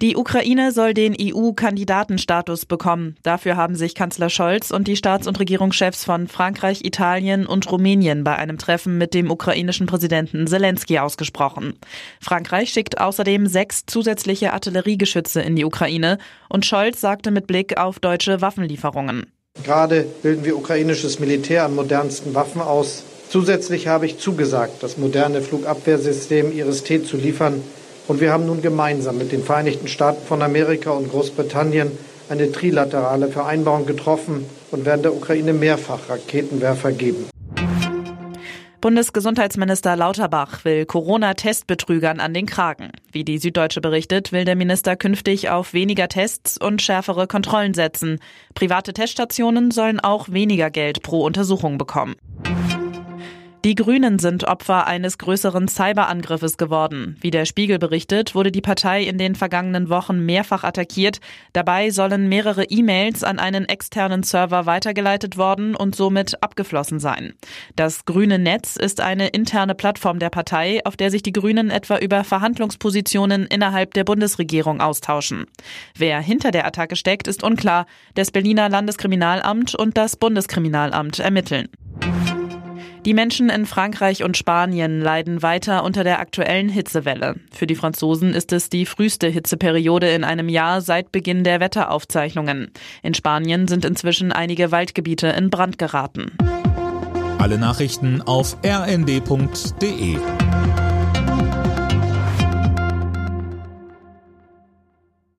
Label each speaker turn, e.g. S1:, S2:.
S1: Die Ukraine soll den EU-Kandidatenstatus bekommen. Dafür haben sich Kanzler Scholz und die Staats- und Regierungschefs von Frankreich, Italien und Rumänien bei einem Treffen mit dem ukrainischen Präsidenten Zelensky ausgesprochen. Frankreich schickt außerdem sechs zusätzliche Artilleriegeschütze in die Ukraine und Scholz sagte mit Blick auf deutsche Waffenlieferungen.
S2: Gerade bilden wir ukrainisches Militär an modernsten Waffen aus. Zusätzlich habe ich zugesagt, das moderne Flugabwehrsystem IRIS-T zu liefern, und wir haben nun gemeinsam mit den Vereinigten Staaten von Amerika und Großbritannien eine trilaterale Vereinbarung getroffen und werden der Ukraine mehrfach Raketenwerfer geben.
S1: Bundesgesundheitsminister Lauterbach will Corona-Testbetrügern an den Kragen. Wie die Süddeutsche berichtet, will der Minister künftig auf weniger Tests und schärfere Kontrollen setzen. Private Teststationen sollen auch weniger Geld pro Untersuchung bekommen. Die Grünen sind Opfer eines größeren Cyberangriffes geworden. Wie der Spiegel berichtet, wurde die Partei in den vergangenen Wochen mehrfach attackiert. Dabei sollen mehrere E-Mails an einen externen Server weitergeleitet worden und somit abgeflossen sein. Das grüne Netz ist eine interne Plattform der Partei, auf der sich die Grünen etwa über Verhandlungspositionen innerhalb der Bundesregierung austauschen. Wer hinter der Attacke steckt, ist unklar. Das Berliner Landeskriminalamt und das Bundeskriminalamt ermitteln. Die Menschen in Frankreich und Spanien leiden weiter unter der aktuellen Hitzewelle. Für die Franzosen ist es die früheste Hitzeperiode in einem Jahr seit Beginn der Wetteraufzeichnungen. In Spanien sind inzwischen einige Waldgebiete in Brand geraten.
S3: Alle Nachrichten auf rnd.de